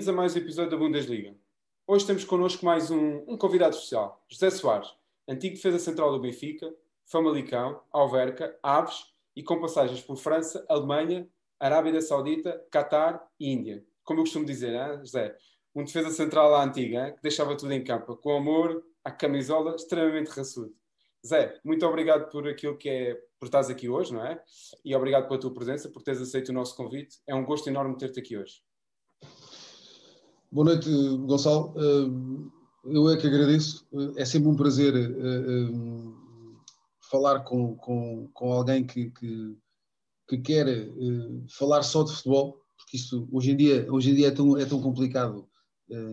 bem-vindos a mais um episódio da Bundesliga. Hoje temos connosco mais um, um convidado especial, José Soares, antigo defesa central do Benfica, Famalicão, Alverca, Aves e com passagens por França, Alemanha, Arábia Saudita, Catar e Índia. Como eu costumo dizer, hein, José? Um defesa central à antiga, hein, que deixava tudo em campo, com amor, à camisola, extremamente raçudo. Zé, muito obrigado por aquilo que é, por estás aqui hoje, não é? E obrigado pela tua presença, por teres aceito o nosso convite. É um gosto enorme ter-te aqui hoje. Boa noite, Gonçalo. Eh, eu é que agradeço. Eh, é sempre um prazer eh, falar com, com, com alguém que, que, que quer falar só de futebol, porque isso hoje em dia, hoje em dia é, tão, é tão complicado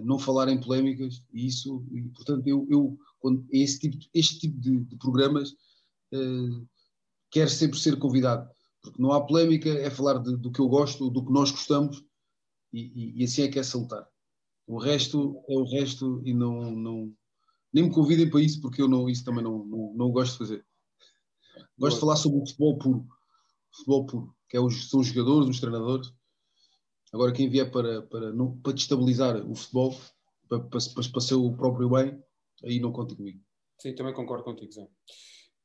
não falar em polémicas e isso, e, portanto, eu, eu quando esse tipo, este tipo de, de programas uh, quer sempre ser convidado, porque não há polémica, é falar de, do que eu gosto, do que nós gostamos e, e, e, assim é que é salutar. O resto é o resto e não, não nem me convidem para isso porque eu não, isso também não, não, não gosto de fazer. Gosto de falar sobre o futebol puro, futebol puro, que é os, são os jogadores, os treinadores. Agora quem vier para, para, não, para destabilizar o futebol, para, para, para ser o próprio bem, aí não conta comigo. Sim, também concordo contigo, Zé.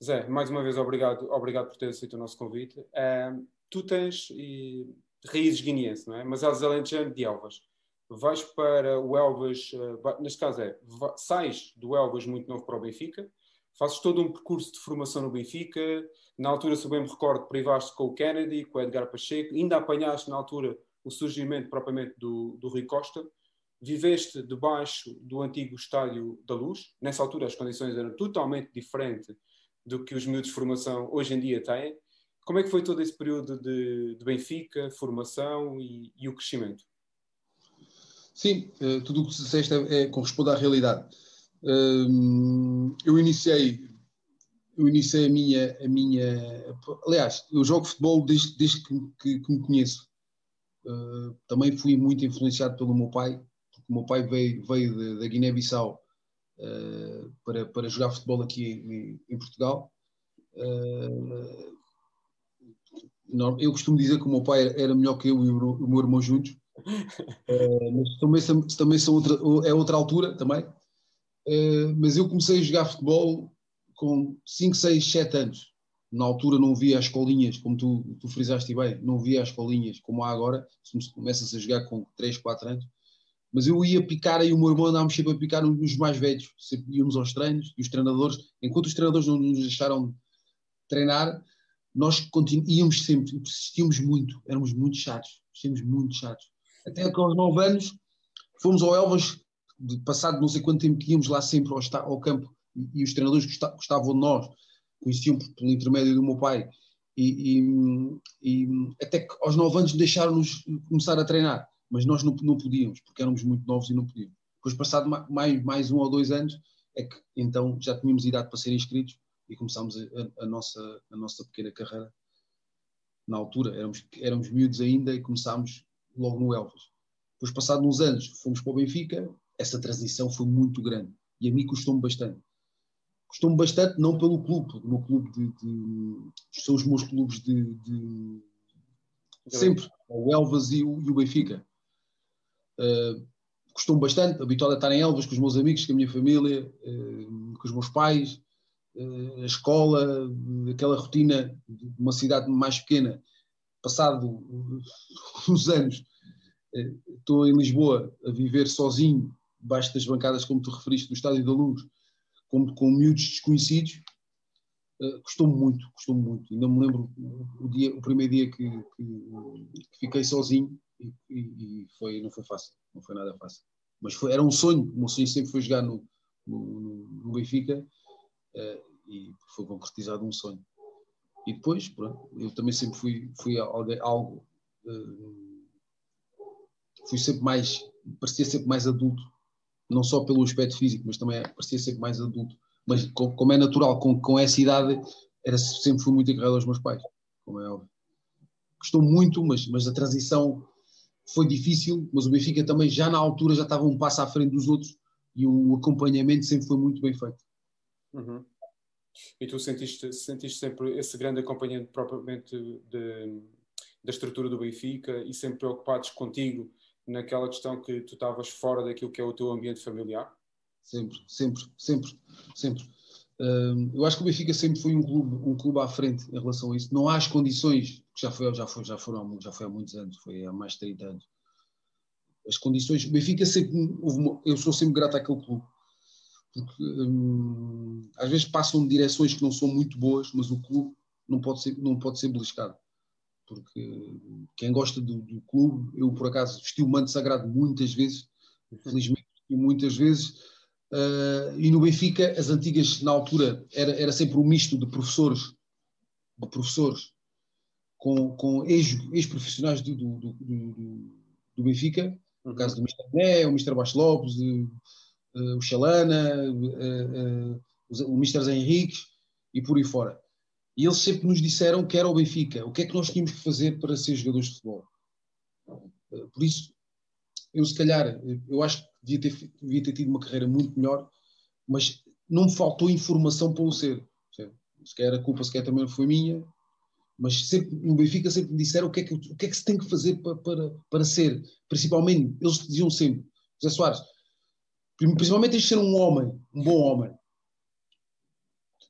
Zé, mais uma vez obrigado, obrigado por ter aceito o nosso convite. Uh, tu tens e, raízes guineenses, não é? Mas és alentejano de Elvas. Vais para o Elvas, uh, neste caso é, sais do Elvas muito novo para o Benfica, fazes todo um percurso de formação no Benfica, na altura, se bem me recordo, privaste com o Kennedy, com o Edgar Pacheco, ainda apanhaste na altura o surgimento propriamente do, do Rui Costa, viveste debaixo do antigo Estádio da Luz. Nessa altura as condições eram totalmente diferentes do que os miúdos de formação hoje em dia têm. Como é que foi todo esse período de, de Benfica, formação e, e, o crescimento? Sim, eh, tudo o que disseste é, é, corresponde à realidade. Ehm, eu iniciei, eu iniciei a minha, a minha, aliás, eu jogo futebol desde, desde que, que, que me conheço. Uh, também fui muito influenciado pelo meu pai, o meu pai veio, veio da Guiné-Bissau uh, para, para jogar futebol aqui em, em Portugal. Eu costumo dizer que o meu pai era melhor que eu e o meu irmão juntos, uh, mas também, também são outra, é outra altura também. mas eu comecei a jogar futebol com 5, 6, 7 anos. Na altura não via as escolinhas, como tu, tu frisaste bem, não via as escolinhas como há agora. Começas a jogar com 3, 4 anos mas eu ia picar aí o meu irmão andávamos sempre a picar nos mais velhos, sempre íamos aos treinos e os treinadores, enquanto os treinadores não nos deixaram treinar, nós íamos sempre, persistíamos muito, éramos muito chatos, persistíamos muito chatos. Até que aos 9 anos fomos ao Elvas, passado não sei quanto tempo que íamos lá sempre ao, ao campo e, os treinadores gostavam de nós, conheciam pelo intermédio do meu pai. E, e, e até que aos 9 anos deixaram-nos começar a treinar mas nós não, não podíamos, porque éramos muito novos e não podíamos. Depois, passado mais, mais um ou dois anos, é que então já tínhamos idade para ser inscritos e começámos a, a, nossa, a nossa pequena carreira. Na altura, éramos, éramos miúdos ainda e começámos logo no Elvas. Depois, passado uns anos, fomos para o Benfica, essa transição foi muito grande e a mim custou-me bastante. Custou-me bastante, não pelo clube, o meu clube de, de, são os meus clubes de, de sempre, o Elvas e o, e o Benfica. Uh, Costumo bastante, habituado a estar em Elvas com os meus amigos, com a minha família, uh, com os meus pais, uh, a escola, aquela rotina de uma cidade mais pequena. Passado uns anos, estou em Lisboa a viver sozinho, debaixo das bancadas, como tu referiste, do Estádio da Luz, com, com miúdos desconhecidos, uh, muito, custou muito. Ainda me lembro o, dia, o primeiro dia que, que, que fiquei sozinho e, e, foi, não foi fácil, não foi nada fácil. Mas foi, era um sonho, o meu sonho sempre foi jogar no, no, no Benfica uh, e foi concretizado um sonho. E depois, pronto, eu também sempre fui, fui algo, algo uh, fui sempre mais, parecia sempre mais adulto, não só pelo aspecto físico, mas também parecia sempre mais adulto. Mas como é natural, com, com essa idade, era, sempre fui muito agarrado aos meus pais, como é óbvio. Gostou muito, mas, mas a transição foi difícil, mas o Benfica também já na altura já estava um passo à frente dos outros e o acompanhamento sempre foi muito bem feito. Uhum. E tu sentiste, sentiste sempre esse grande acompanhamento propriamente de, da estrutura do Benfica e sempre preocupados contigo naquela questão que tu estavas fora daquilo que é o teu ambiente familiar? Sempre, sempre, sempre, sempre. Uh, eu acho que o Benfica sempre foi um clube, um clube à frente em relação a isso. Não há as condições, que já foi, já foi, já foram, já foi há muitos anos, foi há mais de 30 anos. As condições, o Benfica sempre, eu sou sempre grato àquele clube. Porque hum, às vezes passam direções que não são muito boas, mas o clube não pode ser, não pode ser beliscado porque quem gosta do, do, clube, eu por acaso vesti o manto sagrado muitas vezes, felizmente muitas vezes, uh, e no Benfica, as antigas, na altura, era, era sempre um misto de professores, de professores, com, com ex-profissionais ex do, do, do, do, Benfica, no caso do Mr. Né, o Mr. Baixo Lopes, uh, o Chalana, uh, o Mr. Zé Henriques, e por aí fora. E eles sempre nos disseram que era o Benfica, o que é que nós tínhamos que fazer para ser jogadores de futebol. Eh, por isso, eu se calhar, eu acho que devia ter, devia ter tido uma carreira muito melhor, mas não me faltou informação para o ser. Se calhar a culpa se também foi minha, mas sempre, no Benfica sempre me disseram o que é que, o que, é que se tem que fazer para, para, para ser. Principalmente, eles diziam sempre, José Soares, principalmente tens de ser um homem, um bom homem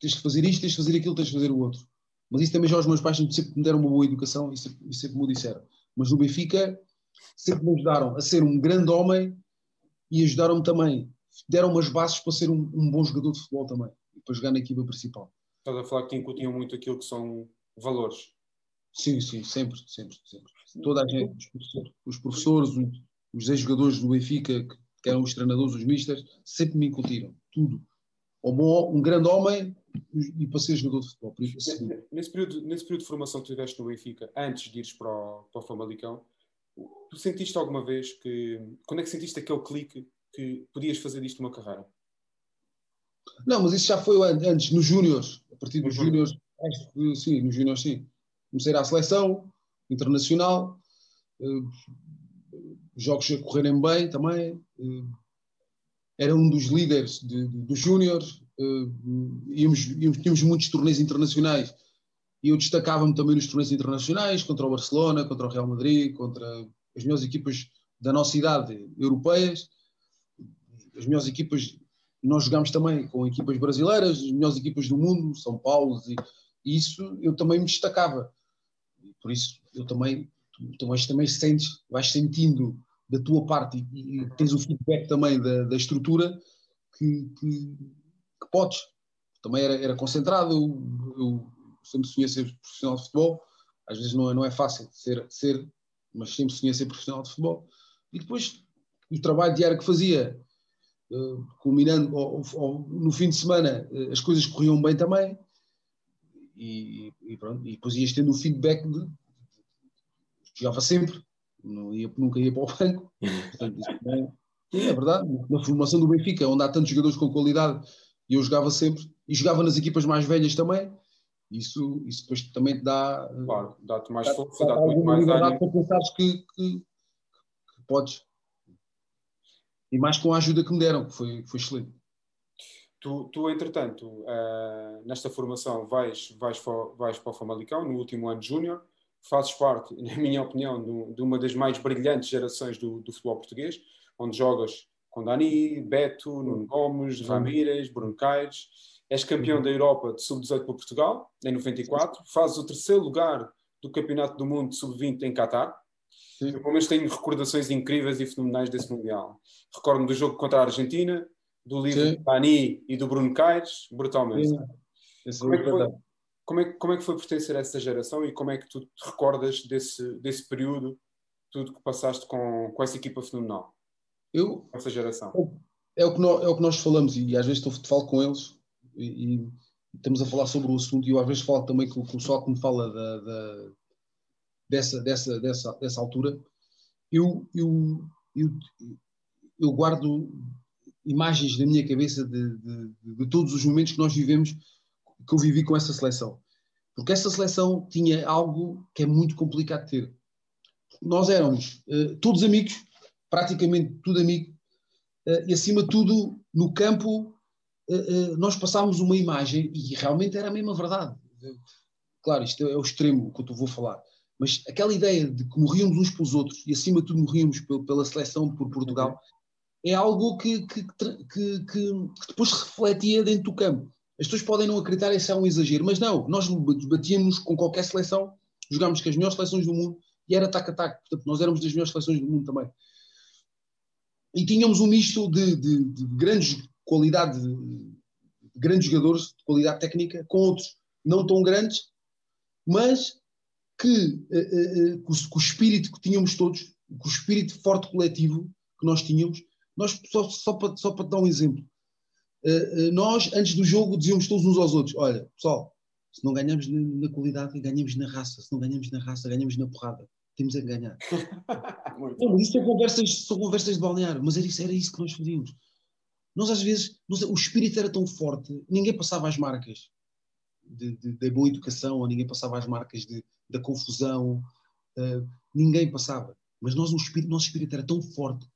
tens de fazer isto, tens de fazer aquilo, tens de fazer o outro. Mas isso também já os meus pais sempre me deram uma boa educação e sempre, e sempre me disseram. Mas no Benfica sempre me ajudaram a ser um grande homem e ajudaram-me também, deram-me as bases para ser um, um, bom jogador de futebol também, e para jogar na equipa principal. Estás a falar que te incutiam muito aquilo que são valores. Sim, sim, sempre, sempre, sempre. Toda a gente, os professores, os ex-jogadores do Benfica, que eram os treinadores, os mistas, sempre me incutiram, tudo. Um, grande homem e para ser jogador de futebol. Nesse período, nesse período de formação que tiveste no Benfica, antes de ires para o, para o Famalicão, tu sentiste alguma vez que. Quando é que sentiste aquele clique que podias fazer disto uma carreira? Não, mas isso já foi antes, nos Júniors. A partir dos Júniors, sim, nos Júniors, sim. Comecei à seleção internacional, eh, jogos a correrem bem também. Eh, era um dos líderes de, de, dos Júniors uh, íamos, tínhamos muitos torneios internacionais e eu destacava-me também nos torneios internacionais contra o Barcelona, contra o Real Madrid, contra as melhores equipas da nossa idade europeias, as melhores equipas. Nós jogámos também com equipas brasileiras, as melhores equipas do mundo, São Paulo, e isso eu também me destacava. Por isso eu também, tu, vais, também sentes, vais sentindo da tua parte e, tens o feedback também da, da estrutura que, que, que podes. Também era, era concentrado, eu, eu sempre sonhei ser profissional de futebol, às vezes não é, não é fácil ser, ser, mas sempre sonhei ser profissional de futebol. E depois o trabalho diário que fazia, uh, culminando, ou, ou, no fim de semana, uh, as coisas corriam bem também, e, e, pronto, e depois ias tendo o feedback de, jogava sempre, não ia, nunca ia para o banco. Portanto, é, é verdade. Na formação do Benfica, onde há tantos jogadores com qualidade e eu jogava sempre, e jogava nas equipas mais velhas também. Isso, isso depois também te dá. Claro, dá-te mais dá, força, dá-te dá mais ânimo. para pensares que, que, que, podes. E mais com a ajuda que me deram, que foi, foi excelente. Tu, tu entretanto, uh, nesta formação vais, vais, vais para o Famalicão, no último ano de júnior, fazes parte, na minha opinião, de, uma das mais brilhantes gerações do, do futebol português, onde jogas com Dani, Beto, Nuno Gomes, Ramírez, Bruno Caires. És campeão uhum. da Europa de Sub-18 para Portugal, em 94. Fazes o terceiro lugar do Campeonato do Mundo Sub-20 em Qatar. Sim. Eu, pelo menos, tenho recordações incríveis e fenomenais desse Mundial. Recordo-me do jogo contra a Argentina, do livro Sim. de Dani e do Bruno Caires, brutalmente. Como é, que foi, como, é, como é que foi pertencer a essa geração e como é que tu te recordas desse, desse período, tudo que passaste com, com essa equipa fenomenal? Eu, essa geração. É, o que nós, é o que nós falamos e às vezes estou, falo com eles e, e, estamos a falar sobre o assunto e eu às vezes falo também com, com o pessoal que me fala da, da, dessa, dessa, dessa, dessa altura. Eu, eu, eu, eu guardo imagens na minha cabeça de, de, de, todos os momentos que nós vivemos, que eu vivi com essa seleção. Porque essa seleção tinha algo que é muito complicado de ter. Nós éramos uh, todos amigos, praticamente tudo amigo, uh, e acima de tudo, no campo, uh, nós passámos uma imagem, e realmente era a mesma verdade. Claro, isto é o extremo que eu vou falar, Mas aquela ideia de que morríamos uns pelos outros e acima de tudo morríamos pela seleção por Portugal é algo que, que, que, que, depois refletia dentro do campo. As pessoas podem não acreditar, isso é um exagero, mas não, nós batíamos com qualquer seleção, jogámos com as melhores seleções do mundo e era tac-a-tac. Portanto, nós éramos das melhores seleções do mundo também. E tínhamos um misto de, de, de grandes qualidade, de grandes jogadores de qualidade técnica, com outros não tão grandes, mas que, uh, uh, o, espírito que tínhamos todos, com o espírito forte coletivo que nós tínhamos, nós, só, só, para, só para dar um exemplo, nós, antes do jogo, dizíamos todos uns aos outros: olha, pessoal, se não ganhamos na, qualidade, ganhamos na raça, se não ganhamos na raça, ganhamos na porrada. Temos a ganhar. não, isso são conversas, são conversas de balneário, mas era isso, era isso que nós fazíamos. Nós, às vezes, o espírito era tão forte, ninguém passava as marcas da boa educação, ou ninguém passava as marcas de, da confusão, uh, ninguém passava. Mas nós, o espírito, nosso espírito era tão forte.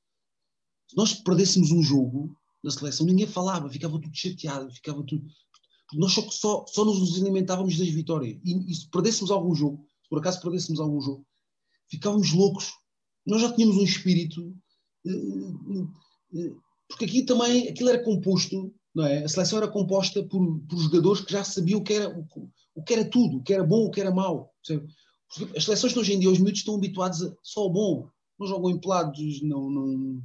Se nós perdêssemos um jogo na seleção, ninguém falava, ficava tudo chateado, ficava tudo. Nós só, só, só nos alimentávamos das vitórias. E, e se perdêssemos algum jogo, se por acaso perdêssemos algum jogo, ficávamos loucos. Nós já tínhamos um espírito. Uh, uh, porque aqui também, aquilo era composto não é? A seleção era composta por, por jogadores que já sabiam o que, era, o, o, que era tudo, o que era bom, o que era mau. As seleções de hoje em dia, os miúdos estão habituados a só ao bom. Não jogam em pelados, não, não,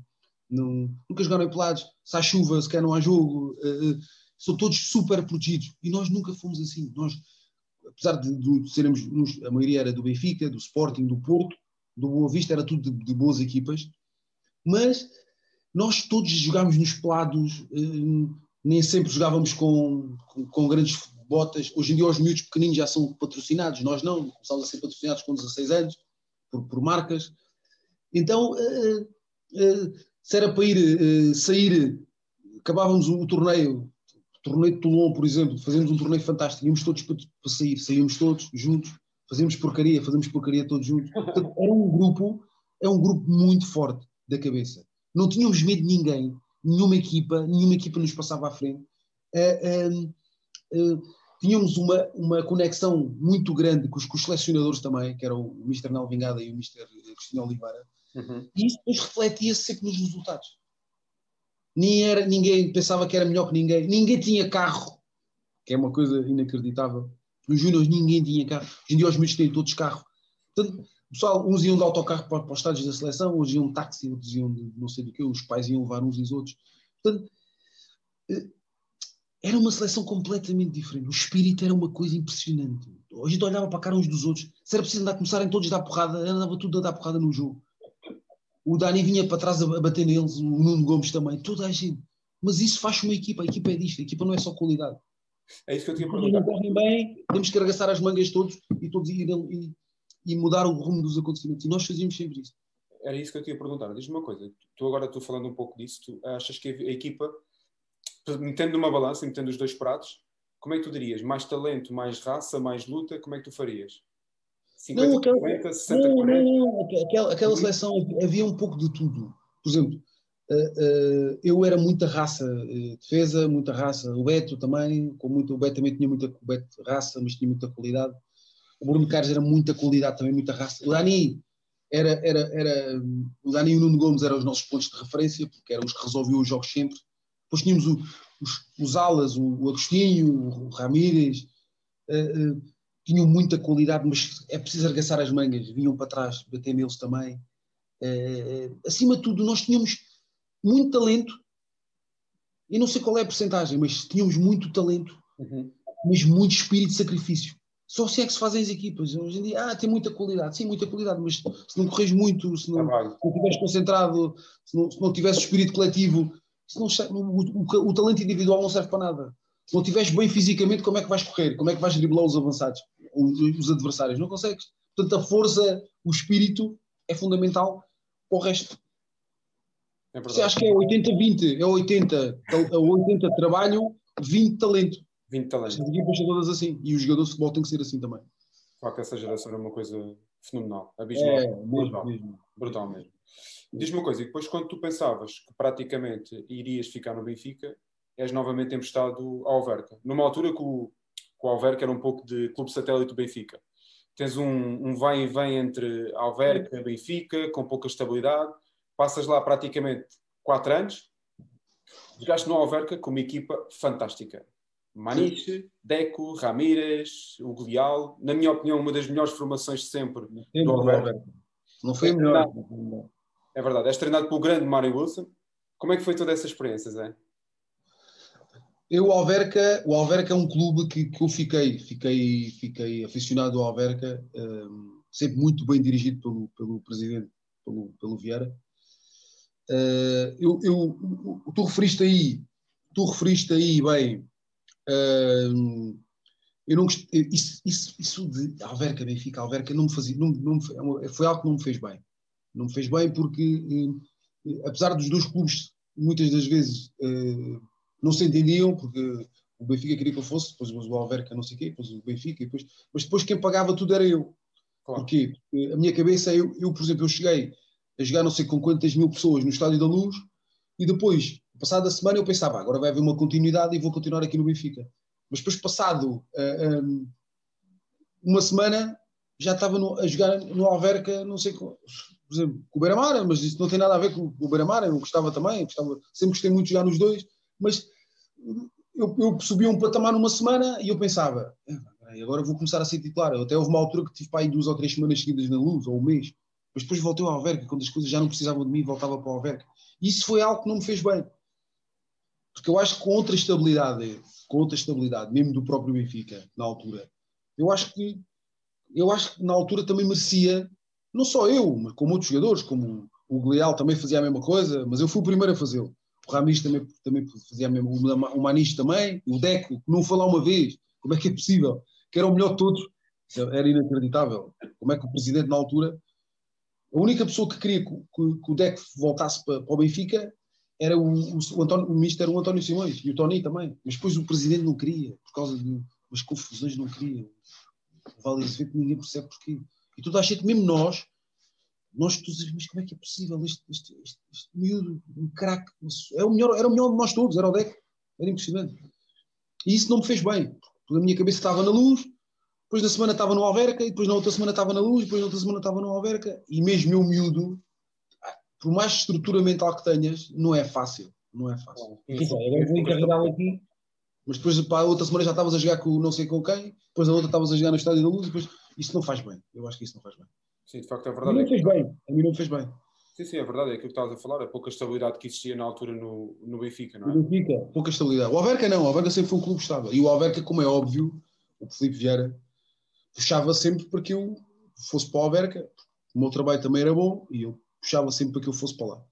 não, nunca jogaram em pelados. Se há chuva, se quer não há jogo. Uh, são todos super protegidos. E nós nunca fomos assim. Nós, apesar de, de, sermos, a maioria era do Benfica, do Sporting, do Porto, do Boa Vista, era tudo de, de boas equipas. Mas nós todos jogámos nos pelados, uh, nem sempre jogávamos com, com, com, grandes botas. Hoje em dia os miúdos pequeninos já são patrocinados, nós não, começámos a ser patrocinados com 16 anos, por, por marcas. Então, uh, uh, se era para ir uh, sair, acabávamos o, torneio, o torneio de Toulon, por exemplo, fazíamos um torneio fantástico, íamos todos para, para sair, saíamos todos juntos, fazíamos porcaria, fazíamos porcaria todos juntos. Portanto, era um grupo, é um grupo muito forte da cabeça. Não tínhamos medo de ninguém, nenhuma equipa, nenhuma equipa nos passava à frente. Uh, uh, uh, tínhamos uma, uma conexão muito grande com os, com os selecionadores também, que era o Mr. Nel Vingada e o Mr. Cristina Oliveira, uhum. e isso depois refletia-se sempre nos resultados. Nem era, ninguém pensava que era melhor que ninguém, ninguém tinha carro, que é uma coisa inacreditável. Nos Júniors ninguém tinha carro, hoje em dia os miúdos têm todos carro. Portanto, pessoal, uns iam de autocarro para, para os estádios da seleção, outros iam de táxi, outros iam de não sei do que, os pais iam levar uns e os outros. Portanto, eh, era uma seleção completamente diferente. O espírito era uma coisa impressionante. A gente olhava para a cara uns dos outros. Se era preciso andar, começarem todos a dar porrada, andava tudo a dar porrada no jogo. O Dani vinha para trás a bater neles, o Nuno Gomes também, toda a gente. Mas isso faz uma equipa, a equipa é disto, a equipa não é só qualidade. É isso que eu tinha perguntado. Quando correm bem, temos que arregaçar as mangas todos e todos ir, e, e mudar o rumo dos acontecimentos. E nós fazíamos sempre isso. Era isso que eu tinha perguntado. Diz-me uma coisa, tu agora estou falando um pouco disso, tu achas que a equipa, metendo numa balança, metendo os dois pratos, como é que tu dirias? Mais talento, mais raça, mais luta, como é que tu farias? 50, não, aquela, 50, 60, não, 40? Não, não, aquela, aquela seleção havia um pouco de tudo. Por exemplo, uh, uh, eu era muita raça, uh, defesa, muita raça. O Beto também, com muito, o Beto também tinha muita Beto, raça, mas tinha muita qualidade. O Bruno Carlos era muita qualidade também, muita raça. O Dani era, era, era o Dani e o Nuno Gomes eram os nossos pontos de referência, porque eram os que resolviam os jogos sempre. Depois tínhamos o, os, os alas, o, o Agostinho, o Ramírez, tinham muita qualidade, mas é preciso arregaçar as mangas, vinham para trás, bater neles também. Uh, acima de tudo, nós tínhamos muito talento, e não sei qual é a porcentagem, mas tínhamos muito talento, uhum. mas muito espírito de sacrifício. Só assim é que se fazem as equipas. Hoje em dia, ah, tem muita qualidade, sim, muita qualidade, mas se não corres muito, se não, não estiveres concentrado, se não, se não tiveres espírito coletivo, se não, o, o, o, talento individual não serve para nada. Se não estiveres bem fisicamente, como é que vais correr? Como é que vais driblar os avançados, os, os adversários? Não consegues. Portanto, a força, o espírito é fundamental para o resto. É Você acha que é 80-20, é 80, é 80 trabalho, 20 talento. 20 talentos. As equipas são todas assim. E os jogadores de futebol têm que ser assim também. Claro que essa geração é uma coisa fenomenal. Abismal. É, brutal. Mesmo. Brutal mesmo. Diz-me uma coisa, e depois quando tu pensavas que praticamente irias ficar no Benfica, és novamente emprestado ao Alverca. Numa altura que o, que o Alverca era um pouco de clube satélite do Benfica. tens um, um vai e vem entre Alverca e Benfica, com pouca estabilidade, passas lá praticamente quatro anos, jogaste no Alverca com uma equipa fantástica. Maniche, Deco, Ramírez, o Glial, na minha opinião, uma das melhores formações de sempre Sim, do Alverca. Não foi a melhor. É verdade, és treinado pelo grande Mário Wilson. Como é que foi toda essa experiência, Zé? Eu, o Alverca, o Alverca é um clube que, que eu fiquei, fiquei, fiquei aficionado ao Alverca, um, sempre muito bem dirigido pelo, pelo presidente, pelo, pelo Vieira. Uh, eu, eu, tu referiste aí, tu referiste aí bem, uh, eu não isso, isso, isso de Alverca, Benfica, Alverca não me fazia, não, não é foi algo que não me fez bem. Não me fez bem porque, uh, apesar dos dois clubes muitas das vezes não se entendiam, porque o Benfica queria que eu fosse, depois o Alverca não sei o quê, depois o Benfica, depois, mas depois quem pagava tudo era eu. Claro. Porquê? Porque a minha cabeça, eu, eu, por exemplo, eu cheguei a jogar não sei com quantas mil pessoas no Estádio da Luz e depois, passada a semana, eu pensava, agora vai haver uma continuidade e vou continuar aqui no Benfica. Mas depois, passado uh, eh, um, uma semana, já estava no, a jogar no Alverca, não sei, por exemplo, com o Beira-Mar, mas isso não tem nada a ver com o Beira-Mar, eu gostava também, gostava, sempre gostei muito de jogar nos dois, mas eu, eu subia um patamar numa semana e eu pensava, é, agora vou começar a ser titular. Eu até houve uma altura que tive para aí duas ou três semanas seguidas na luz, ou um mês, mas depois voltei ao Alverca, quando as coisas já não precisavam de mim, voltava para o Alverca. Isso foi algo que não me fez bem. Porque eu acho que com outra estabilidade, com outra estabilidade, mesmo do próprio Benfica, na altura, eu acho que eu acho que na altura também merecia, não só eu, mas como outros jogadores, como o Glial também fazia a mesma coisa, mas eu fui o primeiro a fazê-lo o Ramis também, também fazia o Manis também, o Deco, que não lá uma vez, como é que é possível? Que era o melhor de todos, era inacreditável. Como é que o presidente, na altura, a única pessoa que queria que, que, que o Deco voltasse para, para, o Benfica era o, o, o, António, o era o António Simões e o Tony também, mas depois o presidente não queria, por causa de umas confusões, não queria. Vale Azevedo ninguém percebe porquê. E tu dás jeito, mesmo nós, nós todos, mas como é que é possível este, este, este, este miúdo, um craque, é o melhor, era o melhor de nós todos, era o Deco, era impressionante. E isso não me fez bem, porque a minha cabeça estava na luz, depois na semana estava no Alverca, e depois na outra semana estava na luz, depois na outra semana estava no Alverca, e mesmo eu miúdo, por mais estrutura mental que tenhas, não é fácil, não é fácil. vou encarregá-lo aqui, mas depois para a outra semana já estavas a jogar com não sei com quem, depois a outra estavas a jogar no Estádio da Luz, depois isso não faz bem, eu acho que isso não faz bem. Sim, de facto é verdade. A mim não fez bem. A mim não fez bem. Sim, sim, é verdade. É aquilo que estavas a falar. A pouca estabilidade que existia na altura no, no Benfica, não é? No Benfica, pouca estabilidade. O Alverca não. O Alverca sempre foi um clube estável. E o Alverca, como é óbvio, o Felipe Vieira puxava sempre para que eu fosse para o Alverca. O meu trabalho também era bom e eu puxava sempre para que eu fosse para lá.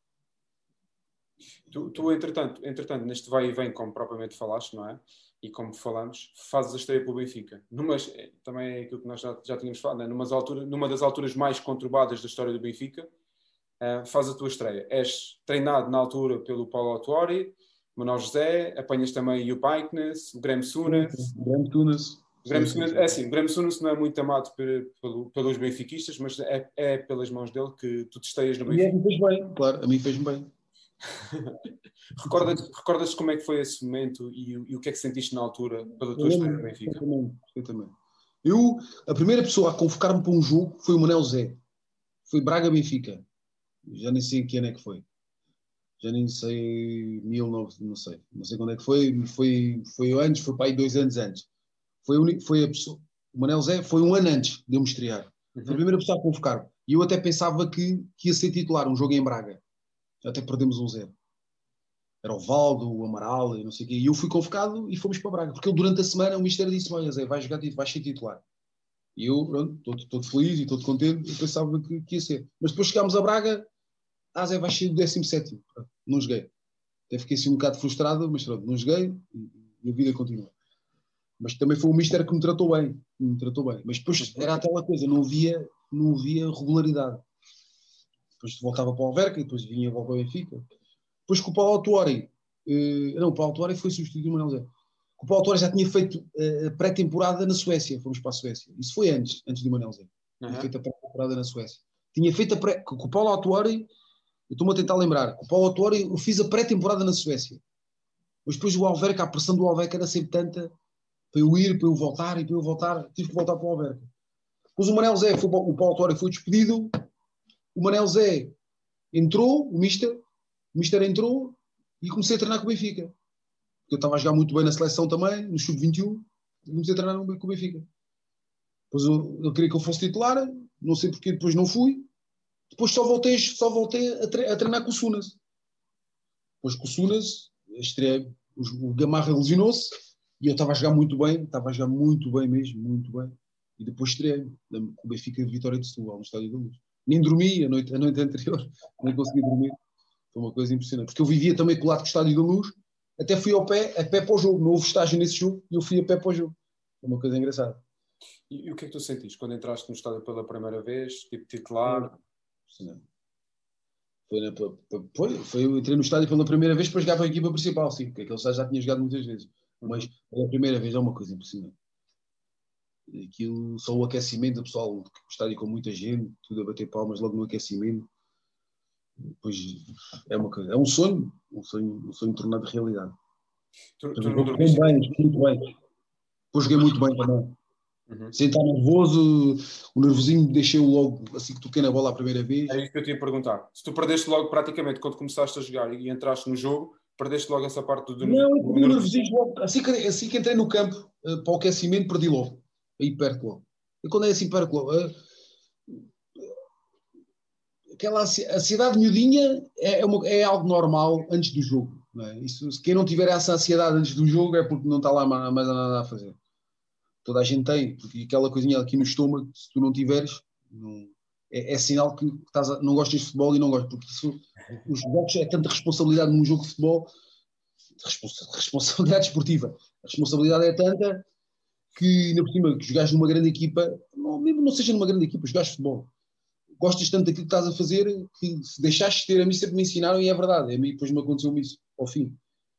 Tu, tu entretanto, entretanto, neste vai e vem, como propriamente falaste, não é? E como falamos, fazes a estreia pelo Benfica. Numas, é, também é aquilo que nós já, já tínhamos falado, né? Numas altura, numa das alturas mais conturbadas da história do Benfica, uh, faz a tua estreia. És treinado na altura pelo Paulo Autuori, Manuel José, apanhas também o Paiknes, o Graham Sunas. O Graham Tunas. é assim, o Graham Sunas não é muito amado por, pelos benfiquistas, mas é, é, pelas mãos dele que tu te esteias no Benfica. E a mim fez bem, claro, a mim fez bem. recordas, recordas como é que foi esse momento e, e, o que é que sentiste na altura pela tua história no Benfica? Perfeitamente. Eu, a primeira pessoa a convocar-me para um jogo foi o Manel Zé. Foi Braga-Benfica. Já nem sei que ano é que foi. Já nem sei, mil, não, não sei. Não sei quando é que foi. Foi, foi antes, foi para aí dois anos antes. Foi, foi a pessoa, o Manel Zé foi um ano antes de eu me estrear. Foi a uhum. primeira pessoa a convocar-me. E eu até pensava que, que ia ser titular, um jogo em Braga até perdemos um zero. Era o Valdo, o Amaral e não sei o quê. E eu fui convocado e fomos para Braga. Porque ele, durante a semana, o Mistério disse: Olha, Zé, vai jogar, vai ser titular. E eu, pronto, todo, feliz e todo contente, eu pensava que, que, ia ser. Mas depois chegámos a Braga, ah, Zé, vai ser o 17. Não joguei. Até fiquei assim um bocado frustrado, mas pronto, não joguei e, e a vida continua. Mas também foi o Mister que me tratou bem. Me tratou bem. Mas depois era aquela coisa, não havia, não havia regularidade depois voltava para o Alverca, e depois vinha para o Benfica. Depois com o Paulo Autuori, eh, não, o Paulo Autuori foi substituído o Manuel Zé. O Paulo Autuori já tinha feito uh, pré-temporada na Suécia, fomos para a Suécia. Isso foi antes, antes do Manuel Zé. Tinha uhum. feito a pré-temporada na Suécia. Tinha feito a pré... Com o Paulo Autuori, eu estou-me a tentar lembrar, com o Paulo Autuori eu fiz a pré-temporada na Suécia. Mas depois o Alverca, a pressão do Alverca era sempre tanta para eu ir, para eu voltar e para eu voltar, tive que voltar para o Alverca. Depois o Manel Zé, foi, o Paulo Torre foi despedido, o Manel Zé entrou, o Mister, o Mister entrou e comecei a treinar com o Benfica. Eu estava a jogar muito bem na seleção também, no Sub-21, comecei a treinar com o Benfica. Depois eu, queria que eu fosse titular, não sei porque depois não fui. Depois só voltei, só voltei a, tre a treinar com o Sunas. Depois com o Sunas, estreia, o Gamarra lesionou-se e eu estava a jogar muito bem, estava a jogar muito bem mesmo, muito bem. E depois estreia com o Benfica Vitória de Setúbal, no Estádio da Luz. Nem dormi a noite, a noite anterior, nem consegui dormir. Foi uma coisa impressionante. Porque eu vivia também colado com o Estádio da Luz, até fui ao pé, a pé para o jogo. Não houve estágio nesse jogo e eu fui a pé para o jogo. Foi uma coisa engraçada. E, e, o que é que tu sentiste quando entraste no estádio pela primeira vez, tipo titular? Foi, na, foi, foi, eu entrei no estádio pela primeira vez para jogar para a equipa principal, sim, porque aquele estádio já tinha jogado muitas vezes. Uhum. Mas pela primeira vez é uma coisa impressionante. Aquilo, só o aquecimento, o pessoal, estádio com muita gente, tudo a bater palmas logo no aquecimento. Pois é, uma é um sonho, um sonho, um sonho tornado realidade. Tu, tu não dormiste? Bem, muito bem. Depois joguei muito bem também. Uhum. Sem estar nervoso, o nervosinho deixei logo assim que toquei na bola a primeira vez. É isso que eu tinha a perguntar. Se tu perdeste logo praticamente quando começaste a jogar e entraste no jogo, perdeste logo essa parte do, Não, do o nervosismo logo, assim que, assim que entrei no campo uh, para o aquecimento, perdi logo. Logo. E quando é assim perto logo. Uh, aquela ansiedade miudinha é, é, uma, é, algo normal antes do jogo. Não é? Isso, quem não tiver essa ansiedade antes do jogo é porque não está lá mais, mais nada a fazer toda a gente tem, porque aquela coisinha aqui no estômago, se tu não tiveres, não, é, é, sinal que estás a, não gostas de futebol e não gostas, porque isso, os jogos é tanta responsabilidade num jogo de futebol, responsabilidade esportiva, a responsabilidade é tanta que, por cima, que jogares numa grande equipa, não, mesmo não seja numa grande equipa, jogares futebol, gostas tanto daquilo que estás a fazer que se deixaste de ter, a mim sempre me ensinaram e é verdade, a mim depois me aconteceu isso, ao fim.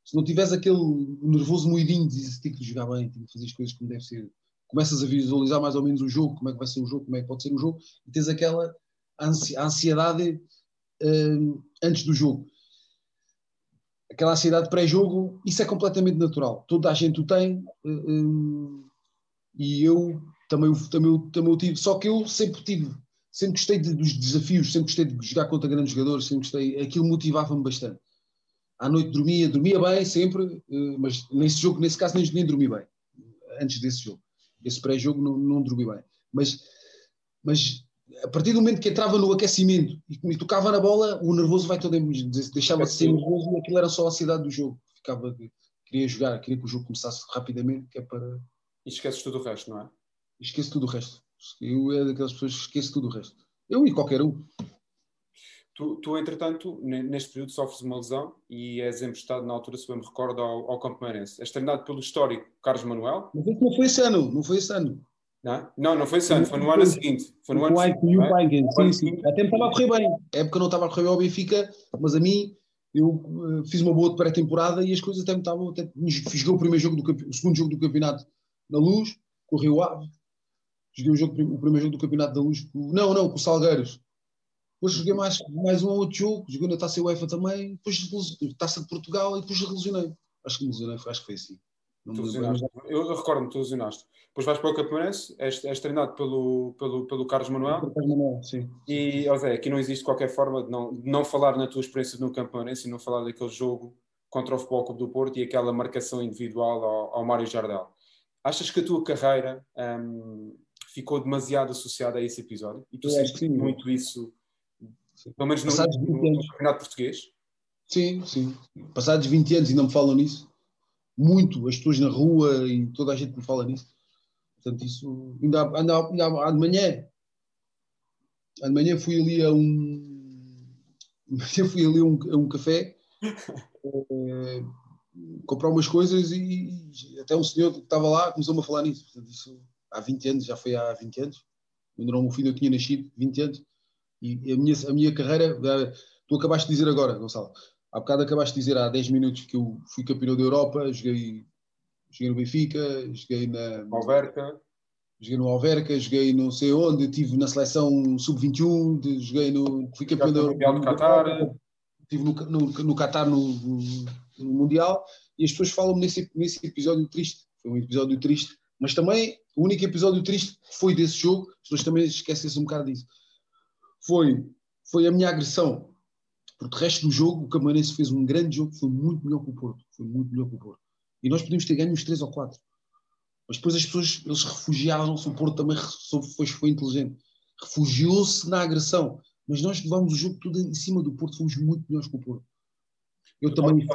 Se não tiveres aquele nervoso moidinho de dizer que jogar bem, tenho que fazer as coisas como deve ser, começas a visualizar mais ou menos o jogo, como é que vai ser o jogo, como é que pode ser o jogo, e tens aquela ansiedade uh, antes do jogo. Aquela ansiedade pré-jogo, isso é completamente natural. Toda a gente o tem, uh, e eu também, também, também tive, só que eu sempre tive, sempre gostei de, dos desafios, sempre gostei de jogar contra grandes jogadores, sempre gostei, aquilo motivava-me bastante. À noite dormia, dormia bem sempre, uh, mas nesse jogo, nesse caso, nem, nem dormi bem, antes desse jogo esse pré-jogo não, não dormi bem. Mas, mas a partir do momento que entrava no aquecimento e, e tocava na bola, o nervoso vai todo deixava de ser nervoso e aquilo era só a ansiedade do jogo. Ficava, queria jogar, queria que o jogo começasse rapidamente, que é para. E esqueces tudo o resto, não é? Esqueço tudo o resto. Eu é daquelas pessoas que esqueço tudo o resto. Eu e qualquer um. Tu, tu, entretanto, neste período sofres uma lesão e és emprestado na altura, se bem me recordo, ao, ao Campo Marense. És treinado pelo histórico Carlos Manuel. Mas não foi esse ano, não foi esse ano. Não, não, não foi esse ano, foi no ano seguinte. Foi no ano seguinte. É? Sim, sim. Até me estava a correr bem. A época não estava a correr bem ao Benfica, mas a mim, eu uh, fiz uma boa pré-temporada e as coisas até me estavam. Até, joguei o primeiro jogo do o segundo jogo do campeonato na luz, com o Rio Ave. Joguei o, jogo, o primeiro jogo do campeonato da luz, com, não, não, com o Salgueiros depois joguei mais, mais um ou outro jogo, joguei na Taça UEFA também, depois Taça de Portugal e depois lesionei. Acho que me lesionei, acho que foi assim. Não. Eu, eu recordo-me, tu lesionaste. Depois vais para o Campeonato, és, és treinado pelo, pelo, pelo Carlos Manuel. Carlos Manuel, sim. E, ó Zé, aqui não existe qualquer forma de não, de não falar na tua experiência no Campeonato e não falar daquele jogo contra o Futebol Clube do Porto e aquela marcação individual ao, ao Mário Jardel. Achas que a tua carreira hum, ficou demasiado associada a esse episódio? E tu sentes muito isso pelo menos no, no, no campeonato português? Sim, sim. Passados 20 anos e não me falam nisso. Muito, as pessoas na rua e toda a gente me fala nisso. Portanto, isso. Ainda, ainda, ainda há de manhã. Há de manhã fui ali a um. fui ali a um, a um café é, comprar umas coisas e até um senhor que estava lá começou-me a falar nisso. Portanto, isso há 20 anos, já foi há 20 anos. Quando o meu filho eu tinha nascido, 20 anos. E a minha, a minha carreira, tu acabaste de dizer agora, Gonçalo, há bocado acabaste de dizer há 10 minutos que eu fui campeão da Europa, joguei, joguei no Benfica, joguei na. Alverca. Joguei no Alverca, joguei não sei onde, estive na seleção sub-21, joguei no. Fui campeão da Europa. Estive no, no, no Qatar no, no, no, Mundial e as pessoas falam nesse, nesse episódio triste. Foi um episódio triste Mas também, o único episódio triste foi desse jogo, as pessoas também esquecem-se um bocado disso, foi, foi a minha agressão. Porque o resto do jogo, o Camarense fez um grande jogo, foi muito melhor que o Porto. Foi muito melhor que o Porto. E nós podíamos ter ganho uns 3 ou 4. Mas depois as pessoas, eles refugiaram-se, o Porto também foi, foi inteligente. Refugiou-se na agressão. Mas nós levámos o jogo tudo em cima do Porto, fomos muito melhores que o Porto. Eu também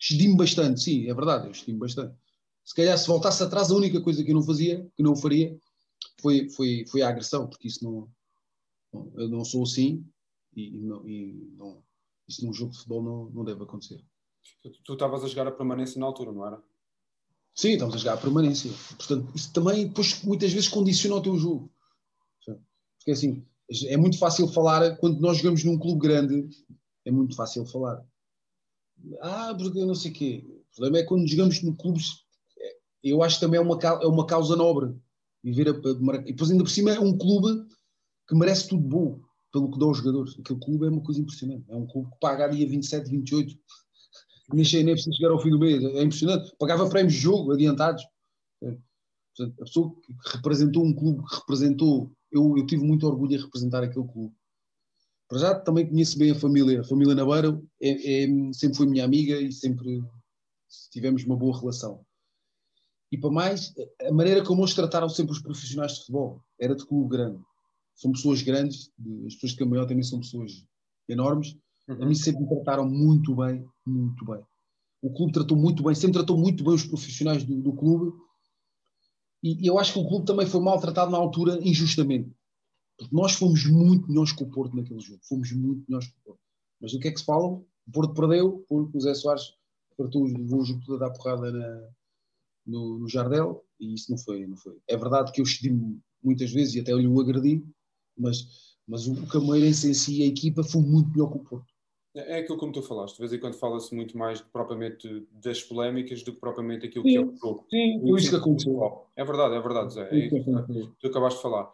estimo bastante, sim, é verdade, eu estimo bastante. Se calhar se voltasse atrás, a única coisa que eu não fazia, que não faria, foi, foi, foi a agressão, porque isso não, eu não sou assim e, e, não, e não, isso num jogo de futebol não, não deve acontecer. Tu estavas a jogar a permanência na altura, não era? Sim, estamos a jogar a permanência. Portanto, isso também depois muitas vezes condiciona o teu jogo. Porque assim, é muito fácil falar quando nós jogamos num clube grande, é muito fácil falar. Ah, porque não sei o quê. O problema é quando jogamos no clubes, eu acho que também é uma, é uma causa nobre. Viver a, a, e depois ainda por cima é um clube que merece tudo bom pelo que dá aos jogadores. Aquele clube é uma coisa impressionante. É um clube que paga dia 27, 28 nem sei nem preciso chegar ao fim do mês. É impressionante. Pagava prémios de jogo adiantados. É. Portanto, a pessoa que representou um clube, que representou. Eu, eu tive muito orgulho em representar aquele clube. Para já também conheço bem a família. A família Navarro é, é, sempre foi minha amiga e sempre tivemos uma boa relação. E para mais, a maneira como eles trataram sempre os profissionais de futebol era de clube grande. São pessoas grandes, as pessoas de Camaior também são pessoas enormes, Uhum. A mim sempre me trataram muito bem, muito bem. O clube tratou muito bem, sempre tratou muito bem os profissionais do, do clube. E, e, eu acho que o clube também foi maltratado na altura, injustamente. Porque nós fomos muito melhores que o Porto naquele jogo. Fomos muito melhores que o Porto. Mas do que é que se fala? O Porto perdeu, porque o Zé Soares partiu os voos de dar porrada na, no, no, Jardel e isso não foi, não foi. É verdade que eu excedi muitas vezes e até eu lhe o agredi, mas, mas o, o Cameirense em si, a equipa, foi muito melhor que o Porto. É aquilo como tu falaste, de vez em quando fala-se muito mais propriamente das polémicas do que propriamente aquilo sim, que é o jogo. Sim, foi isso que aconteceu. É verdade, é verdade, Zé. É isso que tu acabaste de falar.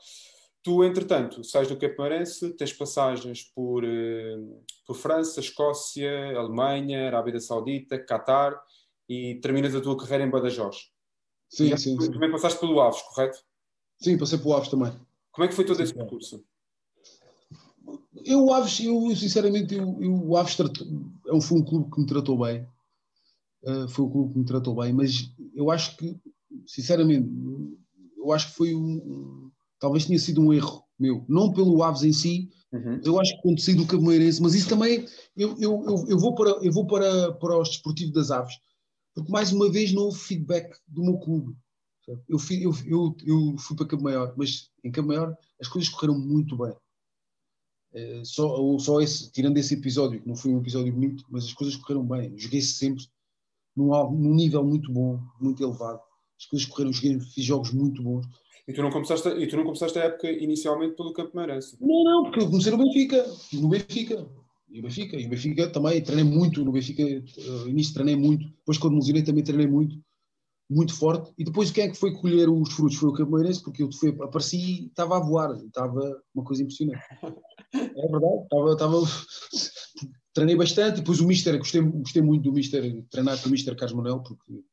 Tu, entretanto, sais do Capemarense, tens passagens por, uh, por França, Escócia, Alemanha, Arábia Saudita, Qatar e terminas a tua carreira em Badajoz. Sim, sim, sim. Também passaste pelo Aves, correto? Sim, passei pelo Aves também. Como é que foi todo sim, esse percurso? Eu, o Aves, eu sinceramente, eu, eu, o Aves tratou, é foi um clube que me tratou bem. Uh, foi um clube que me tratou bem, mas eu acho que, sinceramente, eu acho que foi um. Talvez tenha sido um erro meu. Não pelo Aves em si, uhum. eu acho que aconteceu do Cameirense, mas isso também. Eu, eu, eu, eu, vou, para, eu vou para, para o Desportivo das Aves, porque mais uma vez não houve feedback do meu clube. Eu fui, eu, eu, eu fui para Campo Maior, mas em Campo Maior as coisas correram muito bem. Eh, só, só esse, tirando esse episódio, que não foi um episódio bonito, mas as coisas correram bem. Joguei sempre num, num nível muito bom, muito elevado. As coisas correram, joguei, fiz jogos muito bons. E tu não começaste, e tu não começaste a época inicialmente pelo Campo Meirense? Não, não, porque eu comecei no Benfica. No Benfica. E o Benfica, e o Benfica também treinei muito. No Benfica, no início treinei muito. Depois, quando me lesionei, também treinei muito muito forte. E depois quem é que foi colher os frutos? Foi o Camoeirense, porque eu fui, apareci e estava a voar, estava uma coisa impressionante. É verdade, estava, estava treinei bastante, depois o Mister, gostei, gostei muito do Mister, treinar com o Mister Carlos Manuel, porque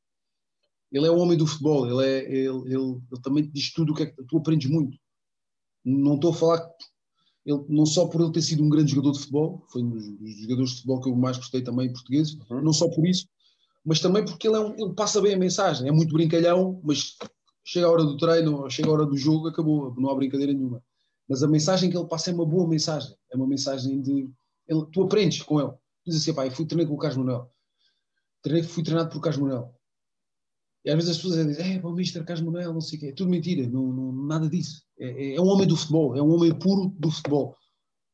ele é o homem do futebol, ele, é, ele, ele, ele também te diz tudo o que é que tu aprendes muito. Não estou a falar ele, não só por ele ter sido um grande jogador de futebol, foi um dos, jogadores de futebol que eu mais gostei também, português, uhum. não só por isso, mas também porque ele, é um, ele passa bem a mensagem. É muito brincalhão, mas chega a hora do treino, chega a hora do jogo, acabou, não há brincadeira nenhuma. Mas a mensagem que ele passa é uma boa mensagem. É uma mensagem de. Ele, tu aprendes com ele. Diz assim, pá, eu fui treinar com o Carlos Manuel. Treinei, fui treinado por Carlos Manuel. E às vezes as pessoas dizem, é, o Mister Carlos Manuel, não sei o quê. É tudo mentira, não, não, nada disso. É, é, é um homem do futebol, é um homem puro do futebol.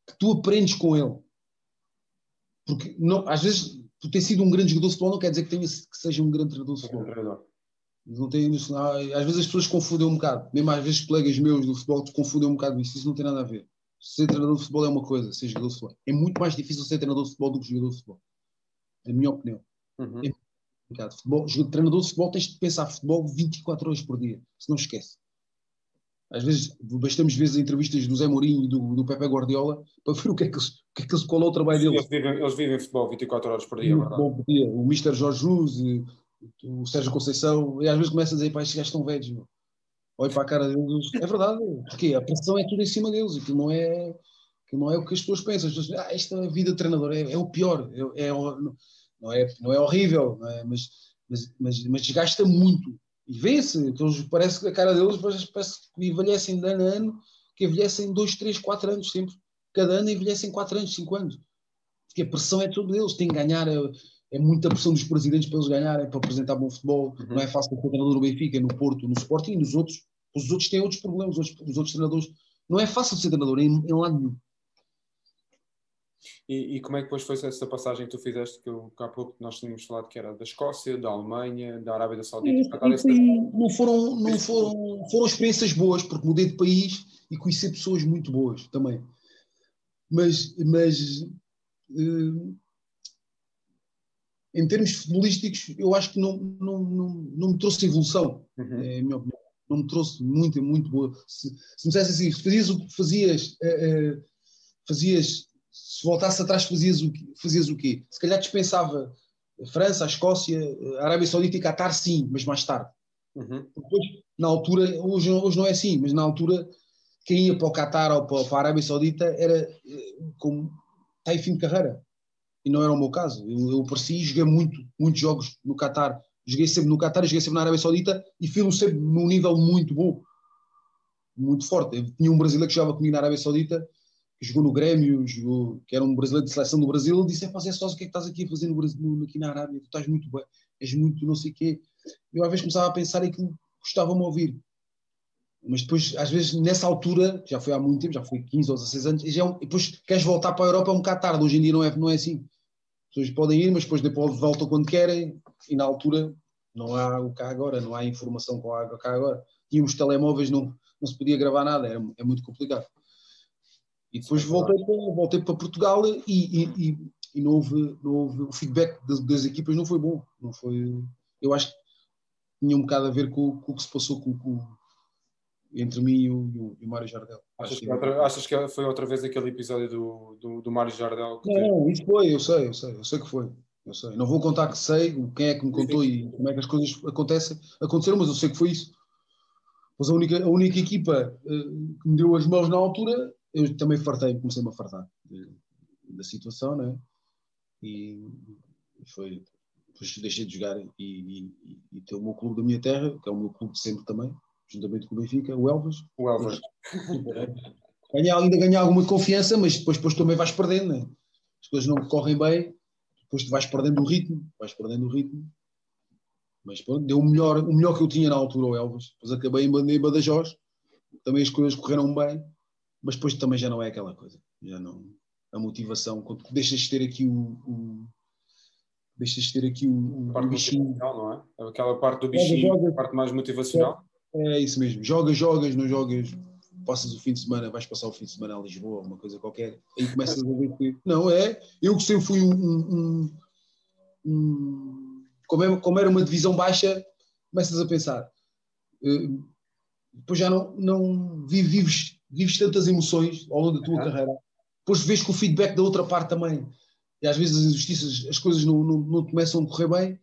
Que tu aprendes com ele. Porque não, às vezes tu ter sido um grande jogador de futebol não quer dizer que, tenha, que seja um grande treinador de futebol. Não tem, às vezes as pessoas confundem um bocado, mesmo às vezes colegas meus do futebol confundem um bocado isso, isso não tem nada a ver. Ser treinador de futebol é uma coisa, ser jogador de futebol. É muito mais difícil ser treinador de futebol do que jogador de futebol. É a minha opinião. Uhum. É futebol, treinador de futebol tens de pensar futebol 24 horas por dia, se não esquece. Às vezes, bastamos ver as entrevistas do Zé Mourinho e do, do Pepe Guardiola para ver o que é que eles, o que é que eles, qual é o trabalho deles. Eles vivem, eles vivem futebol 24 horas por dia, verdade? Por dia. O Mr. Jorge Luz, o Sérgio Conceição, e às vezes começa a dizer, pá, estes gajos estão velhos, meu. Olha para a cara deles. É verdade, porque a pressão é tudo em cima deles, aquilo não é, aquilo não é o que as pessoas pensam. As pessoas, ah, esta vida de treinador é, é o pior, é, é, não, é, não é horrível, não é? Mas, mas, mas, mas desgasta muito. E vê-se, parece que a cara deles parece que envelhecem de ano a ano, que envelhecem 2, 3, 4 anos sempre. Cada ano envelhecem 4 anos, 5 anos. Porque a pressão é tudo deles, tem que ganhar. É, é muita pressão dos presidentes para eles ganharem, para apresentar bom futebol. Uhum. Não é fácil ser treinador do Benfica, no Porto, no Sporting nos outros. Os outros têm outros problemas, os outros, os outros treinadores. Não é fácil ser treinador em, em lado nenhum. E, e, como é que depois foi essa passagem que tu fizeste, que, eu, que há pouco nós tínhamos falado que era da Escócia, da Alemanha, da Arábia Saudita? E, não foram, não foram, foram experiências boas, porque mudei de país e conheci pessoas muito boas também. Mas, mas uh, em termos futebolísticos, eu acho que não, não, não, não me trouxe evolução, uhum. é a minha opinião. Não me trouxe muito, muito boa. Se, se me dissesse assim, fazias o que fazias, uh, uh, fazias se voltasse atrás, fazias o, fazias o quê? Se calhar dispensava a França, a Escócia, a Arábia Saudita e Qatar, sim, mas mais tarde. Uhum. Depois, na altura, hoje, hoje não é assim, mas na altura, quem ia para o Qatar ou para, a Arábia Saudita era eh, como está em fim de carreira. E não era o meu caso. Eu, eu apareci e joguei muito, muitos jogos no Qatar. Joguei sempre no Qatar, joguei sempre na Arábia Saudita e fui sempre num nível muito bom, muito forte. Eu tinha um brasileiro que jogava comigo na Arábia Saudita jogou no Grêmio, jogou, que era um brasileiro de seleção do Brasil, ele disse: é fazer só o que é que estás aqui a fazer no Brasil, aqui na Arábia? Tu estás muito bem, és muito não sei o quê. Eu às vezes começava a pensar e que gostava-me ouvir. Mas depois, às vezes, nessa altura, já foi há muito tempo, já foi 15 ou 16 anos, e já, é depois queres voltar para a Europa é um bocado tarde. Hoje em dia não é, não é assim. As pessoas podem ir, mas depois depois voltam quando querem, e na altura não há o cá agora, não há informação com a cá agora. Tínhamos telemóveis, não, não se podia gravar nada, é muito complicado. E depois é voltei, para, voltei para Portugal e, e, e, e não, houve, não houve, o feedback das, das, equipas não foi bom. Não foi, eu acho que tinha um bocado a ver com, com o que se passou com, com, entre mim e o, e o Mário Jardel. Achas que, outra, achas que, foi outra vez aquele episódio do, do, do Mário Jardel? não, não, isso foi, eu sei, eu sei, eu sei que foi. Eu sei. Não vou contar que sei, quem é que me contou e como é que as coisas acontecem, aconteceram, mas eu sei que foi isso. Pois a única, a única equipa uh, que me deu as mãos na altura eu também fartei, comecei-me a fartar de, da situação, né? E foi. Depois deixei de jogar e, e, e ter o meu clube da minha terra, que é o meu clube de sempre também, juntamente com o Benfica, o Elvas. O Elvas. Ganhar, ainda ganhar alguma confiança, mas depois, depois também vais perdendo, né? As coisas não correm bem, depois tu vais perdendo o ritmo, vais perdendo o ritmo. Mas pronto, deu o melhor, o melhor que eu tinha na altura o Elvas. Depois acabei em Badajoz, também as coisas correram bem mas depois também já não é aquela coisa. Já não, a motivação, quando deixas de ter aqui o, o deixas de ter aqui o, o parte bichinho. não é? Aquela parte do bichinho, joga, joga, a parte mais motivacional. É, é, isso mesmo. Jogas, jogas, não jogas, passas o fim de semana, vais passar o fim de semana a Lisboa, uma coisa qualquer, aí começas a ver que. Não, é. Eu que sempre fui um. um, um como, é, como, era uma divisão baixa, começas a pensar. Uh, depois já não, não vives vives tantas emoções ao longo da tua uhum. carreira, depois vês que o feedback da outra parte também, e às vezes as injustiças, as coisas não, não, não começam a correr bem,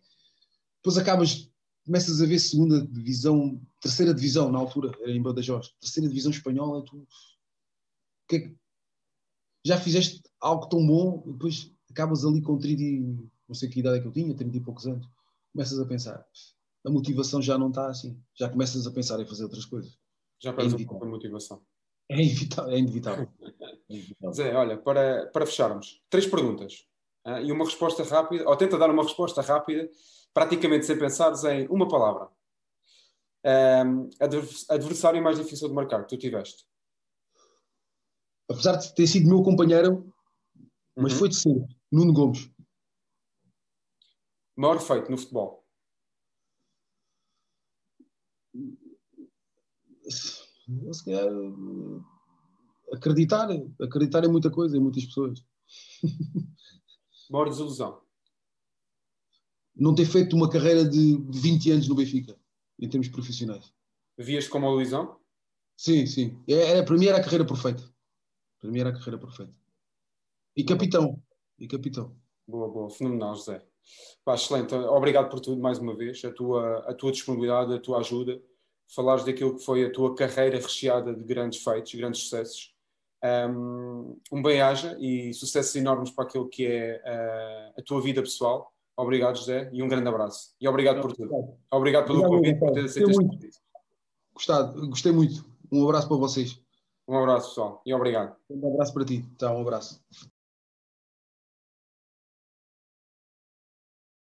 depois acabas, começas a ver segunda divisão, terceira divisão na altura, era em Badajoz, terceira divisão espanhola, tu que é já fizeste algo tão bom, e depois acabas ali com 30, não sei que idade é que eu tinha, 30 e poucos anos, começas a pensar, a motivação já não está assim, já começas a pensar em fazer outras coisas. Já perdes é um pouco a motivação. É inevitável. É inevitável. É inevitável. Zé, olha, para, para fecharmos, três perguntas uh, e uma resposta rápida, ou tenta dar uma resposta rápida, praticamente sem pensares em uma palavra. Um, adversário mais difícil de marcar que tu tiveste? Apesar de ter sido meu companheiro, mas uhum. foi de ser Nuno Gomes. Maior feito no futebol? Se calhar, acreditar, acreditar em muita coisa, em muitas pessoas. Maior desilusão? Não ter feito uma carreira de 20 anos no Benfica, em termos profissionais. Vias como a Luizão? Sim, sim. É, é, para mim era a carreira perfeita. Para mim era a carreira perfeita. E capitão. E capitão. Boa, boa. Fenomenal, José. Pá, excelente. Obrigado por tudo mais uma vez, a tua, a tua disponibilidade, a tua ajuda. Falares daquilo que foi a tua carreira recheada de grandes feitos, grandes sucessos. Um, um bem-aja e sucessos enormes para aquilo que é uh, a tua vida pessoal. Obrigado, José, e um grande abraço. E obrigado por tudo. Obrigado pelo convite, por ter aceito este convite. Gostado, gostei muito. Um abraço para vocês. Um abraço, pessoal, e obrigado. Um abraço para ti. Tchau, um abraço.